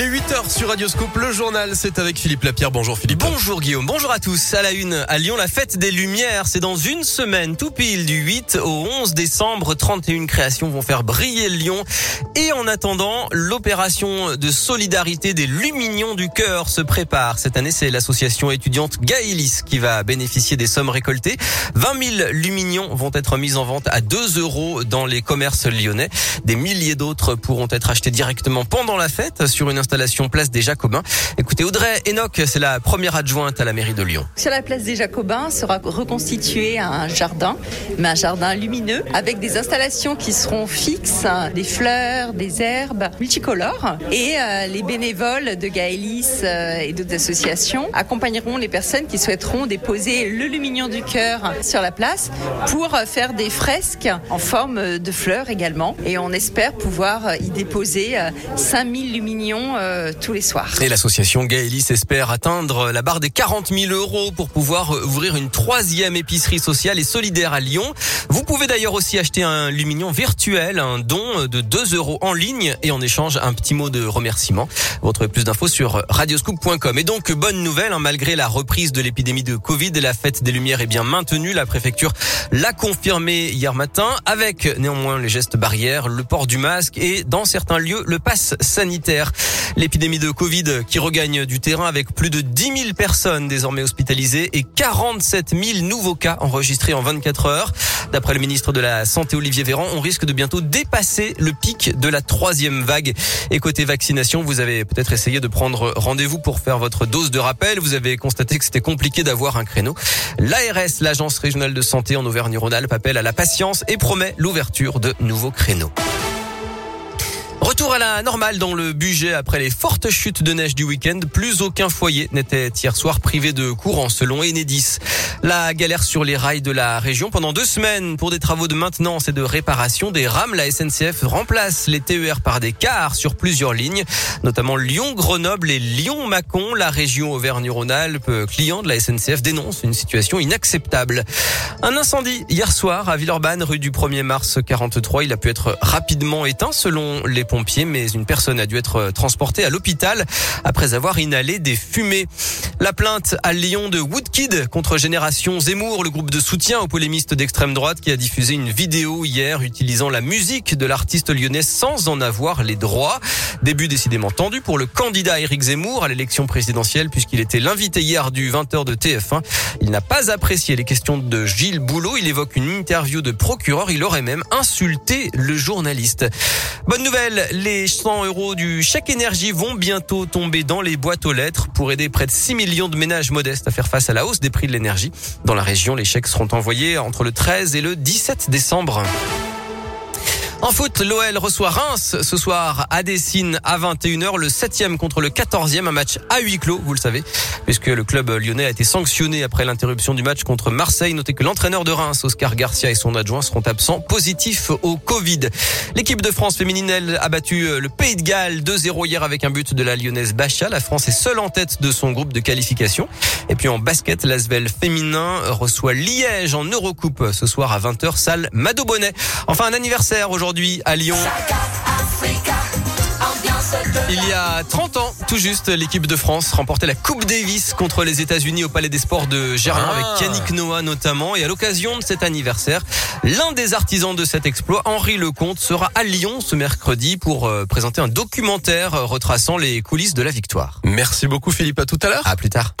Il est 8h sur Radioscope. Le journal, c'est avec Philippe Lapierre. Bonjour Philippe. Bonjour Guillaume. Bonjour à tous. À la une, à Lyon, la fête des Lumières. C'est dans une semaine, tout pile du 8 au 11 décembre. 31 créations vont faire briller Lyon. Et en attendant, l'opération de solidarité des Luminions du Cœur se prépare. Cette année, c'est l'association étudiante Gaëlis qui va bénéficier des sommes récoltées. 20 000 Luminions vont être mis en vente à 2 euros dans les commerces lyonnais. Des milliers d'autres pourront être achetés directement pendant la fête sur une installation place des Jacobins. Écoutez, Audrey Enoch, c'est la première adjointe à la mairie de Lyon. Sur la place des Jacobins sera reconstitué un jardin, mais un jardin lumineux avec des installations qui seront fixes, des fleurs, des herbes multicolores. Et euh, les bénévoles de Gaëlis euh, et d'autres associations accompagneront les personnes qui souhaiteront déposer le lumignon du cœur sur la place pour faire des fresques en forme de fleurs également. Et on espère pouvoir y déposer 5000 lumignons euh, tous les soirs. Et l'association Gaëlis espère atteindre la barre des 40 000 euros pour pouvoir ouvrir une troisième épicerie sociale et solidaire à Lyon. Vous pouvez d'ailleurs aussi acheter un lumignon virtuel, un don de 2 euros en ligne et en échange un petit mot de remerciement. Vous retrouvez plus d'infos sur radioscoop.com. Et donc, bonne nouvelle, hein, malgré la reprise de l'épidémie de Covid, la fête des Lumières est bien maintenue. La préfecture l'a confirmé hier matin avec néanmoins les gestes barrières, le port du masque et dans certains lieux, le pass sanitaire. L'épidémie de Covid qui regagne du terrain avec plus de 10 000 personnes désormais hospitalisées et 47 000 nouveaux cas enregistrés en 24 heures. D'après le ministre de la Santé Olivier Véran, on risque de bientôt dépasser le pic de la troisième vague. Et côté vaccination, vous avez peut-être essayé de prendre rendez-vous pour faire votre dose de rappel. Vous avez constaté que c'était compliqué d'avoir un créneau. L'ARS, l'Agence régionale de santé en Auvergne-Rhône-Alpes, appelle à la patience et promet l'ouverture de nouveaux créneaux. Retour à la normale dans le budget après les fortes chutes de neige du week-end. Plus aucun foyer n'était hier soir privé de courant selon Enedis. La galère sur les rails de la région pendant deux semaines pour des travaux de maintenance et de réparation des rames. La SNCF remplace les TER par des cars sur plusieurs lignes, notamment Lyon-Grenoble et Lyon-Mâcon. La région Auvergne-Rhône-Alpes, client de la SNCF, dénonce une situation inacceptable. Un incendie hier soir à Villeurbanne, rue du 1er mars 43. Il a pu être rapidement éteint selon les pompiers, mais une personne a dû être transportée à l'hôpital après avoir inhalé des fumées. La plainte à Lyon de Woodkid contre Génération Zemmour, le groupe de soutien aux polémistes d'extrême droite qui a diffusé une vidéo hier utilisant la musique de l'artiste lyonnais sans en avoir les droits. Début décidément tendu pour le candidat Éric Zemmour à l'élection présidentielle puisqu'il était l'invité hier du 20h de TF1. Il n'a pas apprécié les questions de Gilles Boulot. Il évoque une interview de procureur. Il aurait même insulté le journaliste. Bonne nouvelle, les 100 euros du chèque énergie vont bientôt tomber dans les boîtes aux lettres pour aider près de 6 millions de ménages modestes à faire face à la hausse des prix de l'énergie. Dans la région, les chèques seront envoyés entre le 13 et le 17 décembre. En foot, l'OL reçoit Reims ce soir à Dessine à 21h, le 7e contre le 14e, un match à huis clos, vous le savez, puisque le club lyonnais a été sanctionné après l'interruption du match contre Marseille. Notez que l'entraîneur de Reims, Oscar Garcia et son adjoint seront absents positifs au Covid. L'équipe de France féminine, a battu le Pays de Galles 2-0 hier avec un but de la lyonnaise Bacha. La France est seule en tête de son groupe de qualification. Et puis en basket, l'Asvel féminin reçoit Liège en Eurocoupe ce soir à 20h, salle Mado Bonnet. Enfin, un anniversaire aujourd'hui aujourd'hui à Lyon. Il y a 30 ans, tout juste, l'équipe de France remportait la Coupe Davis contre les États-Unis au Palais des Sports de Gerland avec ah. Yannick Noah notamment. Et à l'occasion de cet anniversaire, l'un des artisans de cet exploit, Henri Lecomte, sera à Lyon ce mercredi pour euh, présenter un documentaire retraçant les coulisses de la victoire. Merci beaucoup Philippe, à tout à l'heure. À plus tard.